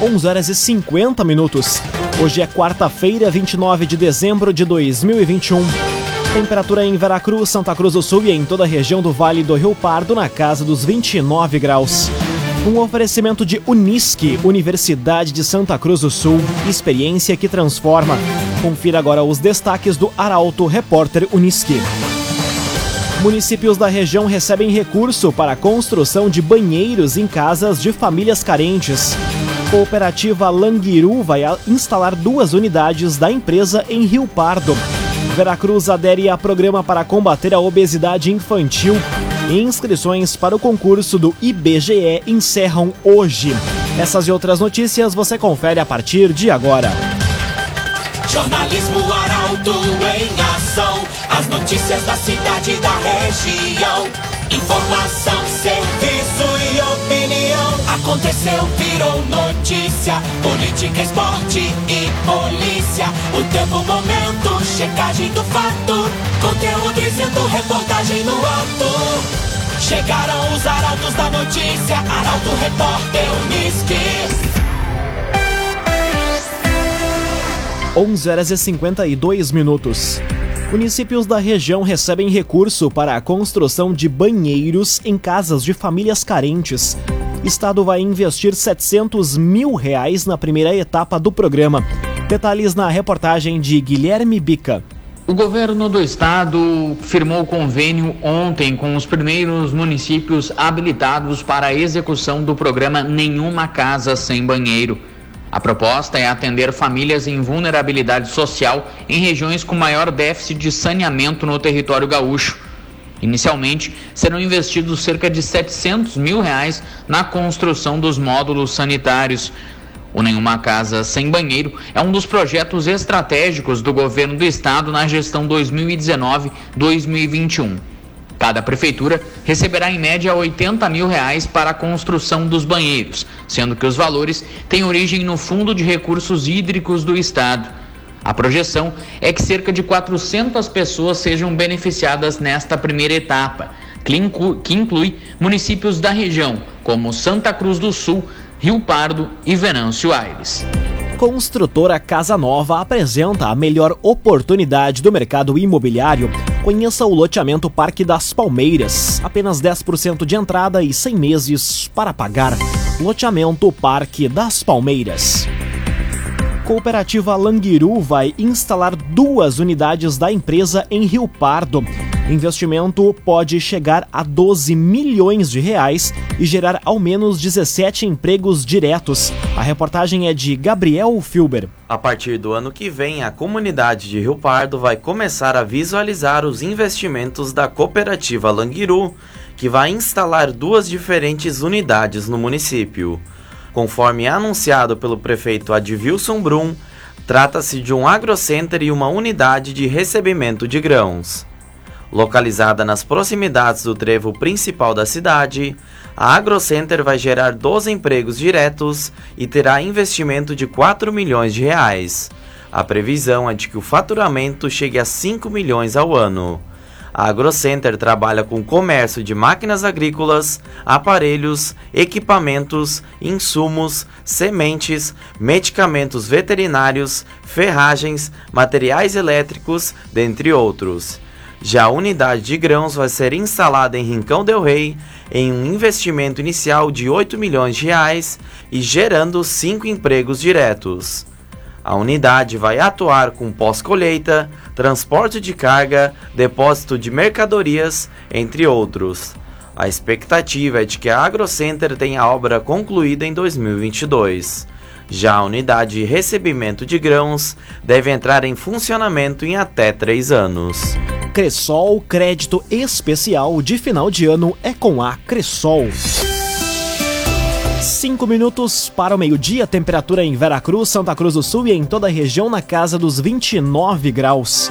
11 horas e 50 minutos. Hoje é quarta-feira, 29 de dezembro de 2021. Temperatura em Veracruz, Santa Cruz do Sul e em toda a região do Vale do Rio Pardo na casa dos 29 graus. Um oferecimento de Unisque, Universidade de Santa Cruz do Sul, experiência que transforma. Confira agora os destaques do Arauto Repórter Unisque. Municípios da região recebem recurso para a construção de banheiros em casas de famílias carentes. Cooperativa Languiru vai instalar duas unidades da empresa em Rio Pardo. Veracruz adere a programa para combater a obesidade infantil. Inscrições para o concurso do IBGE encerram hoje. Essas e outras notícias você confere a partir de agora. Jornalismo Arauto em ação. As notícias da cidade e da região. Informação, serviço. Aconteceu, virou notícia. Política, esporte e polícia. O tempo, momento, checagem do fato. Conteúdo dizendo, reportagem no ato. Chegaram os arautos da notícia. Arauto, repórter, Unisque. 11 horas e 52 minutos. Municípios da região recebem recurso para a construção de banheiros em casas de famílias carentes. Estado vai investir 700 mil reais na primeira etapa do programa. Detalhes na reportagem de Guilherme Bica. O governo do estado firmou convênio ontem com os primeiros municípios habilitados para a execução do programa Nenhuma Casa Sem Banheiro. A proposta é atender famílias em vulnerabilidade social em regiões com maior déficit de saneamento no território gaúcho. Inicialmente, serão investidos cerca de 700 mil reais na construção dos módulos sanitários. O Nenhuma Casa Sem Banheiro é um dos projetos estratégicos do governo do estado na gestão 2019-2021. Cada prefeitura receberá em média 80 mil reais para a construção dos banheiros, sendo que os valores têm origem no Fundo de Recursos Hídricos do Estado. A projeção é que cerca de 400 pessoas sejam beneficiadas nesta primeira etapa, que inclui municípios da região, como Santa Cruz do Sul, Rio Pardo e Venâncio Aires. Construtora Casa Nova apresenta a melhor oportunidade do mercado imobiliário. Conheça o loteamento Parque das Palmeiras. Apenas 10% de entrada e 100 meses para pagar. Loteamento Parque das Palmeiras. Cooperativa Languiru vai instalar duas unidades da empresa em Rio Pardo. Investimento pode chegar a 12 milhões de reais e gerar ao menos 17 empregos diretos. A reportagem é de Gabriel Filber. A partir do ano que vem, a comunidade de Rio Pardo vai começar a visualizar os investimentos da cooperativa Languiru, que vai instalar duas diferentes unidades no município. Conforme anunciado pelo prefeito Advilson Brum, trata-se de um agrocenter e uma unidade de recebimento de grãos. Localizada nas proximidades do trevo principal da cidade, a AgroCenter vai gerar 12 empregos diretos e terá investimento de 4 milhões de reais. A previsão é de que o faturamento chegue a 5 milhões ao ano. A AgroCenter trabalha com comércio de máquinas agrícolas, aparelhos, equipamentos, insumos, sementes, medicamentos veterinários, ferragens, materiais elétricos, dentre outros. Já a unidade de grãos vai ser instalada em Rincão del Rei em um investimento inicial de 8 milhões de reais e gerando 5 empregos diretos. A unidade vai atuar com pós-colheita, transporte de carga, depósito de mercadorias, entre outros. A expectativa é de que a AgroCenter tenha a obra concluída em 2022. Já a unidade de recebimento de grãos deve entrar em funcionamento em até três anos. Cressol, crédito especial de final de ano é com a Cressol. 5 minutos para o meio-dia, temperatura em Veracruz, Santa Cruz do Sul e em toda a região na casa dos 29 graus.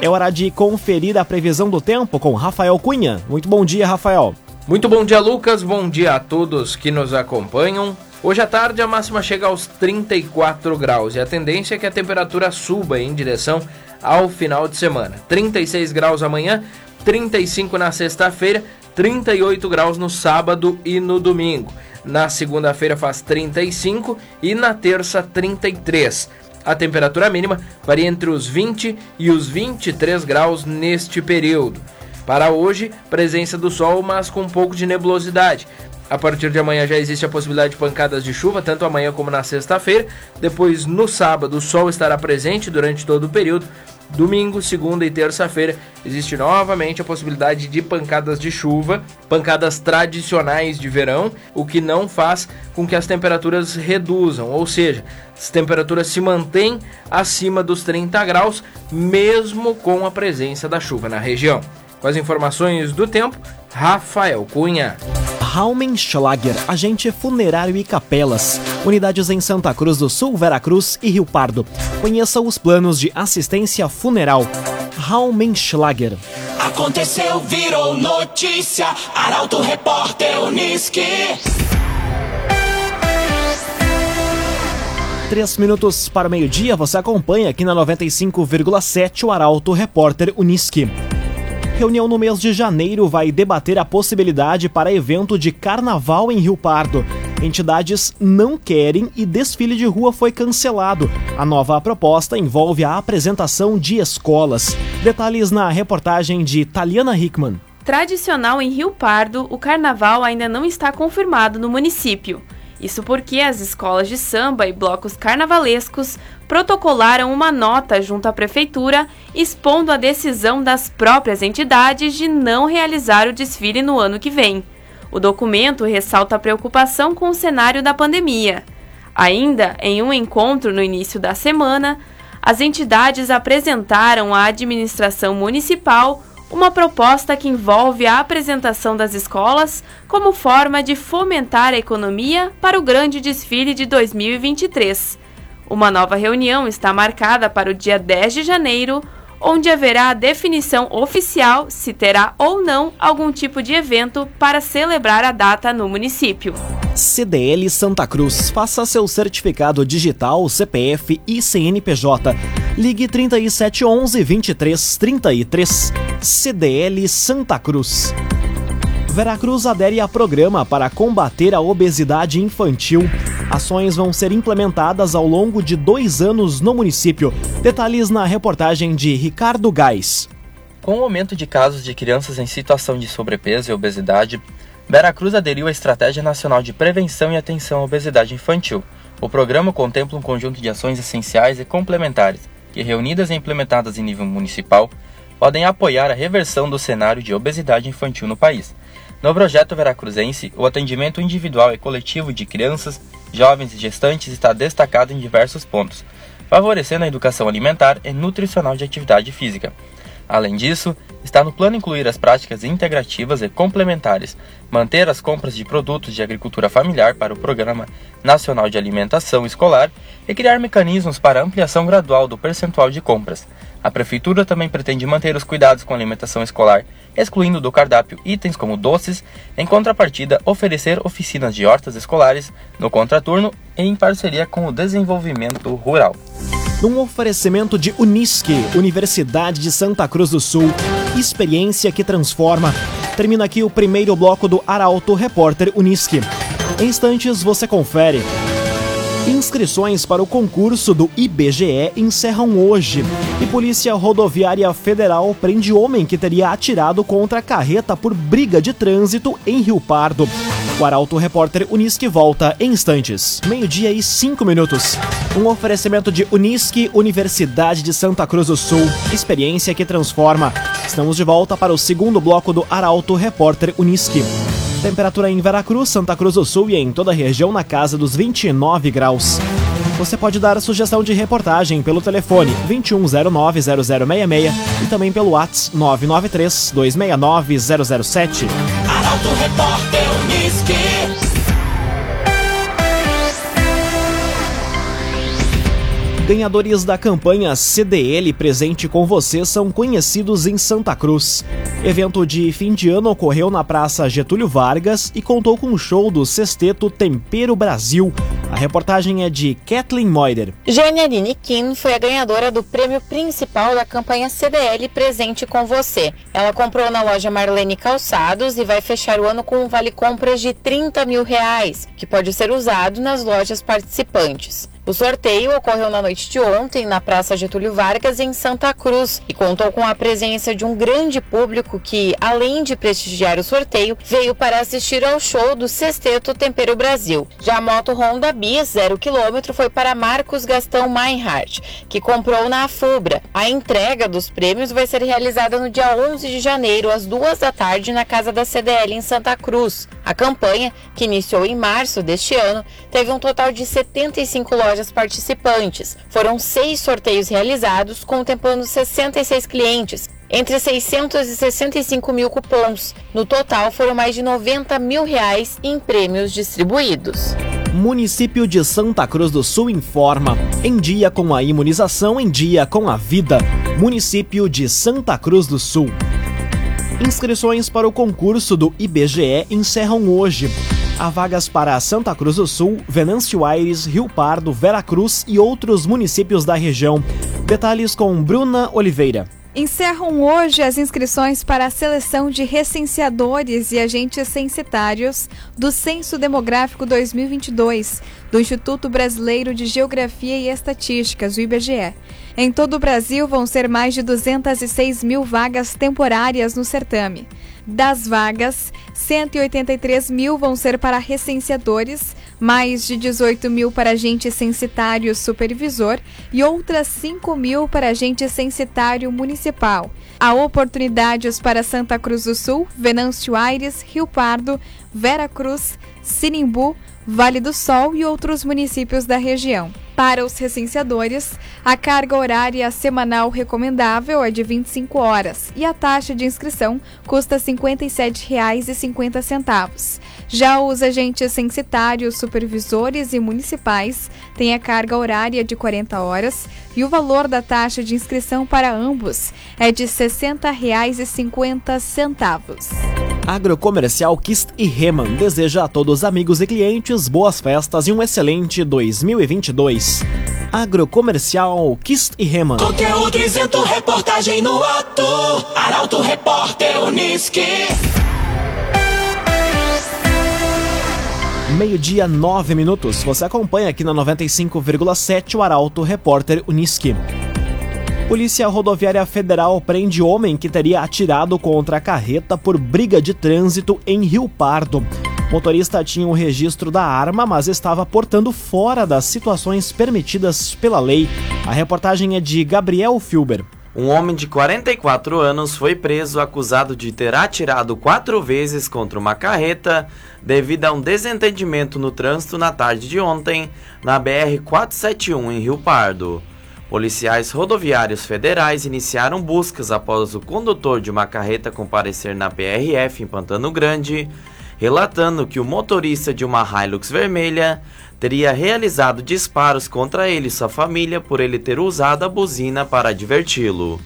É hora de conferir a previsão do tempo com Rafael Cunha. Muito bom dia, Rafael. Muito bom dia, Lucas. Bom dia a todos que nos acompanham. Hoje à tarde a máxima chega aos 34 graus e a tendência é que a temperatura suba em direção ao final de semana. 36 graus amanhã, 35 na sexta-feira, 38 graus no sábado e no domingo. Na segunda-feira faz 35 e na terça 33. A temperatura mínima varia entre os 20 e os 23 graus neste período. Para hoje, presença do sol, mas com um pouco de nebulosidade. A partir de amanhã já existe a possibilidade de pancadas de chuva, tanto amanhã como na sexta-feira. Depois, no sábado, o sol estará presente durante todo o período. Domingo, segunda e terça-feira existe novamente a possibilidade de pancadas de chuva, pancadas tradicionais de verão, o que não faz com que as temperaturas reduzam, ou seja, as temperaturas se mantêm acima dos 30 graus, mesmo com a presença da chuva na região. Com as informações do tempo, Rafael Cunha. Raumenschlager, agente funerário e capelas. Unidades em Santa Cruz do Sul, Veracruz e Rio Pardo. Conheça os planos de assistência funeral. Raumenschlager. Aconteceu, virou notícia. Arauto Repórter Uniski. Três minutos para o meio-dia, você acompanha aqui na 95,7 o Arauto Repórter Uniski. Reunião no mês de janeiro vai debater a possibilidade para evento de carnaval em Rio Pardo. Entidades não querem e desfile de rua foi cancelado. A nova proposta envolve a apresentação de escolas. Detalhes na reportagem de Taliana Hickman. Tradicional em Rio Pardo, o carnaval ainda não está confirmado no município. Isso porque as escolas de samba e blocos carnavalescos protocolaram uma nota junto à prefeitura expondo a decisão das próprias entidades de não realizar o desfile no ano que vem. O documento ressalta a preocupação com o cenário da pandemia. Ainda em um encontro no início da semana, as entidades apresentaram à administração municipal uma proposta que envolve a apresentação das escolas como forma de fomentar a economia para o grande desfile de 2023. Uma nova reunião está marcada para o dia 10 de janeiro, onde haverá a definição oficial se terá ou não algum tipo de evento para celebrar a data no município. CDL Santa Cruz. Faça seu certificado digital, CPF e CNPJ. Ligue 3711 2333. CDL Santa Cruz. Veracruz adere a programa para combater a obesidade infantil. Ações vão ser implementadas ao longo de dois anos no município. Detalhes na reportagem de Ricardo Gás. Com o aumento de casos de crianças em situação de sobrepeso e obesidade, Veracruz aderiu à Estratégia Nacional de Prevenção e Atenção à Obesidade Infantil. O programa contempla um conjunto de ações essenciais e complementares, que, reunidas e implementadas em nível municipal, podem apoiar a reversão do cenário de obesidade infantil no país. No projeto veracruzense, o atendimento individual e coletivo de crianças, jovens e gestantes está destacado em diversos pontos, favorecendo a educação alimentar e nutricional de atividade física. Além disso, está no plano incluir as práticas integrativas e complementares, manter as compras de produtos de agricultura familiar para o Programa Nacional de Alimentação Escolar e criar mecanismos para ampliação gradual do percentual de compras. A Prefeitura também pretende manter os cuidados com a alimentação escolar, excluindo do cardápio itens como doces, em contrapartida, oferecer oficinas de hortas escolares no contraturno e em parceria com o desenvolvimento rural. Num oferecimento de Unisque, Universidade de Santa Cruz do Sul, experiência que transforma. Termina aqui o primeiro bloco do Arauto Repórter Unisque. Em instantes você confere. Inscrições para o concurso do IBGE encerram hoje. E Polícia Rodoviária Federal prende homem que teria atirado contra a carreta por briga de trânsito em Rio Pardo. O Arauto Repórter Unisque volta em instantes. Meio-dia e cinco minutos. Um oferecimento de Unisque, Universidade de Santa Cruz do Sul. Experiência que transforma. Estamos de volta para o segundo bloco do Arauto Repórter Unisque. Temperatura em Veracruz, Santa Cruz do Sul e em toda a região na casa dos 29 graus. Você pode dar a sugestão de reportagem pelo telefone 2109-0066 e também pelo WhatsApp 993-269-007. Arauto Repórter Uniski. Ganhadores da campanha CDL Presente com Você são conhecidos em Santa Cruz. Evento de fim de ano ocorreu na Praça Getúlio Vargas e contou com o show do Sexteto Tempero Brasil. A reportagem é de Kathleen Moider. Janialine Kim foi a ganhadora do prêmio principal da campanha CDL Presente com Você. Ela comprou na loja Marlene Calçados e vai fechar o ano com um vale compras de 30 mil reais, que pode ser usado nas lojas participantes. O sorteio ocorreu na noite de ontem na Praça Getúlio Vargas, em Santa Cruz, e contou com a presença de um grande público que, além de prestigiar o sorteio, veio para assistir ao show do Sexteto Tempero Brasil. Já a moto Honda Bis, zero quilômetro, foi para Marcos Gastão Meinhardt, que comprou na Afubra. A entrega dos prêmios vai ser realizada no dia 11 de janeiro, às duas da tarde, na casa da CDL em Santa Cruz. A campanha, que iniciou em março deste ano, teve um total de 75 lojas participantes. Foram seis sorteios realizados, contemplando 66 clientes, entre 665 mil cupons. No total, foram mais de 90 mil reais em prêmios distribuídos. Município de Santa Cruz do Sul informa: em dia com a imunização, em dia com a vida. Município de Santa Cruz do Sul. Inscrições para o concurso do IBGE encerram hoje. Há vagas para Santa Cruz do Sul, Venâncio Aires, Rio Pardo, Veracruz e outros municípios da região. Detalhes com Bruna Oliveira. Encerram hoje as inscrições para a seleção de recenseadores e agentes censitários do Censo Demográfico 2022 do Instituto Brasileiro de Geografia e Estatísticas, o IBGE. Em todo o Brasil vão ser mais de 206 mil vagas temporárias no certame. Das vagas, 183 mil vão ser para recenseadores, mais de 18 mil para agente censitário supervisor e outras 5 mil para agente censitário municipal. Há oportunidades para Santa Cruz do Sul, Venâncio Aires, Rio Pardo, Vera Cruz, Sinimbu, Vale do Sol e outros municípios da região. Para os recenseadores, a carga horária semanal recomendável é de 25 horas e a taxa de inscrição custa R$ 57,50. Já os agentes censitários, supervisores e municipais têm a carga horária de 40 horas e o valor da taxa de inscrição para ambos é de R$ 60,50. Agrocomercial Kist e Reman deseja a todos amigos e clientes boas festas e um excelente 2022. Agrocomercial Kist e Reman. Conteúdo isento, reportagem no ato. Arauto Repórter Uniski. Meio-dia, nove minutos. Você acompanha aqui na 95,7 o Arauto Repórter Uniski. Polícia Rodoviária Federal prende homem que teria atirado contra a carreta por briga de trânsito em Rio Pardo. O motorista tinha o registro da arma, mas estava portando fora das situações permitidas pela lei. A reportagem é de Gabriel Filber. Um homem de 44 anos foi preso acusado de ter atirado quatro vezes contra uma carreta devido a um desentendimento no trânsito na tarde de ontem na BR-471 em Rio Pardo. Policiais rodoviários federais iniciaram buscas após o condutor de uma carreta comparecer na PRF em Pantano Grande, relatando que o motorista de uma Hilux vermelha teria realizado disparos contra ele e sua família por ele ter usado a buzina para adverti-lo.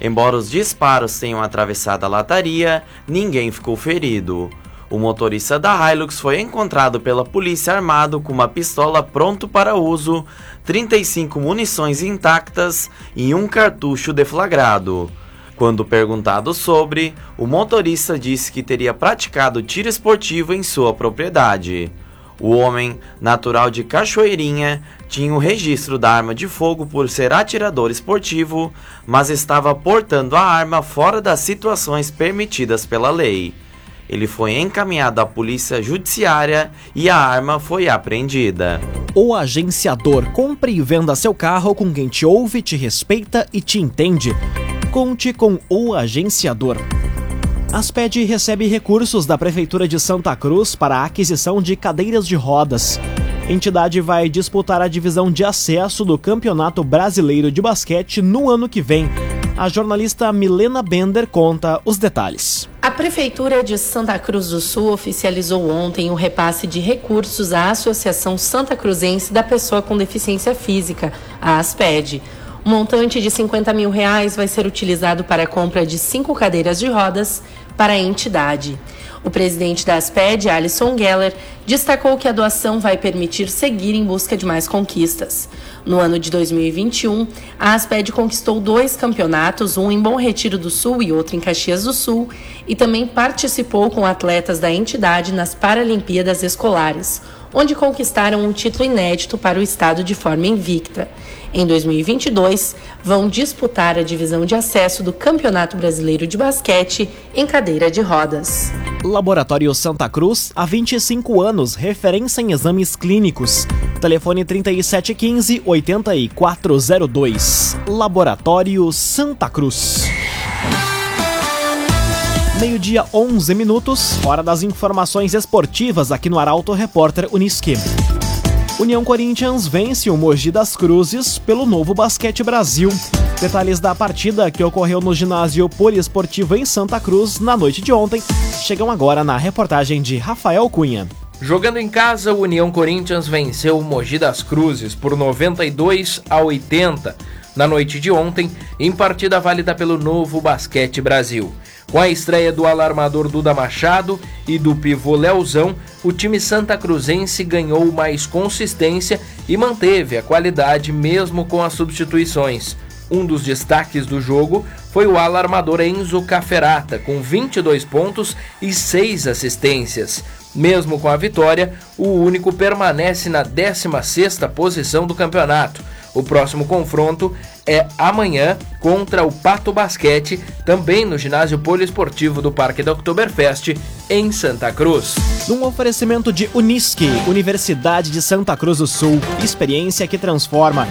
Embora os disparos tenham atravessado a lataria, ninguém ficou ferido. O motorista da Hilux foi encontrado pela polícia armado com uma pistola pronto para uso, 35 munições intactas e um cartucho deflagrado. Quando perguntado sobre, o motorista disse que teria praticado tiro esportivo em sua propriedade. O homem, natural de Cachoeirinha, tinha o registro da arma de fogo por ser atirador esportivo, mas estava portando a arma fora das situações permitidas pela lei. Ele foi encaminhado à polícia judiciária e a arma foi apreendida. O agenciador compre e venda seu carro com quem te ouve, te respeita e te entende. Conte com o agenciador. Asped recebe recursos da Prefeitura de Santa Cruz para a aquisição de cadeiras de rodas. A entidade vai disputar a divisão de acesso do Campeonato Brasileiro de Basquete no ano que vem. A jornalista Milena Bender conta os detalhes. A Prefeitura de Santa Cruz do Sul oficializou ontem o repasse de recursos à Associação Santa Cruzense da Pessoa com Deficiência Física, a ASPED. O montante de 50 mil reais vai ser utilizado para a compra de cinco cadeiras de rodas, para a entidade. O presidente da ASPED, Alison Geller, destacou que a doação vai permitir seguir em busca de mais conquistas. No ano de 2021, a ASPED conquistou dois campeonatos, um em Bom Retiro do Sul e outro em Caxias do Sul, e também participou com atletas da entidade nas Paralimpíadas Escolares, onde conquistaram um título inédito para o estado de forma invicta. Em 2022, vão disputar a divisão de acesso do Campeonato Brasileiro de Basquete em cadeira de rodas. Laboratório Santa Cruz, há 25 anos, referência em exames clínicos. Telefone 3715-8402. Laboratório Santa Cruz. Meio-dia, 11 minutos, hora das informações esportivas aqui no Arauto Repórter Uniski. União Corinthians vence o Mogi das Cruzes pelo Novo Basquete Brasil. Detalhes da partida que ocorreu no ginásio poliesportivo em Santa Cruz na noite de ontem chegam agora na reportagem de Rafael Cunha. Jogando em casa, o União Corinthians venceu o Mogi das Cruzes por 92 a 80 na noite de ontem, em partida válida pelo Novo Basquete Brasil. Com a estreia do alarmador Duda Machado e do pivô Leozão, o time santa cruzense ganhou mais consistência e manteve a qualidade mesmo com as substituições. Um dos destaques do jogo foi o alarmador Enzo Caferata, com 22 pontos e 6 assistências. Mesmo com a vitória, o único permanece na 16ª posição do campeonato. O próximo confronto é amanhã contra o Pato Basquete, também no ginásio poliesportivo do Parque da Oktoberfest, em Santa Cruz. Num oferecimento de Unisque, Universidade de Santa Cruz do Sul, experiência que transforma.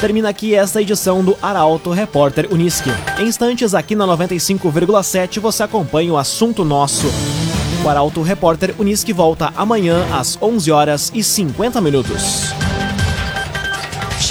Termina aqui esta edição do Arauto Repórter Unisque. Em instantes, aqui na 95,7, você acompanha o assunto nosso. O Arauto Repórter Unisque volta amanhã às 11 horas e 50 minutos.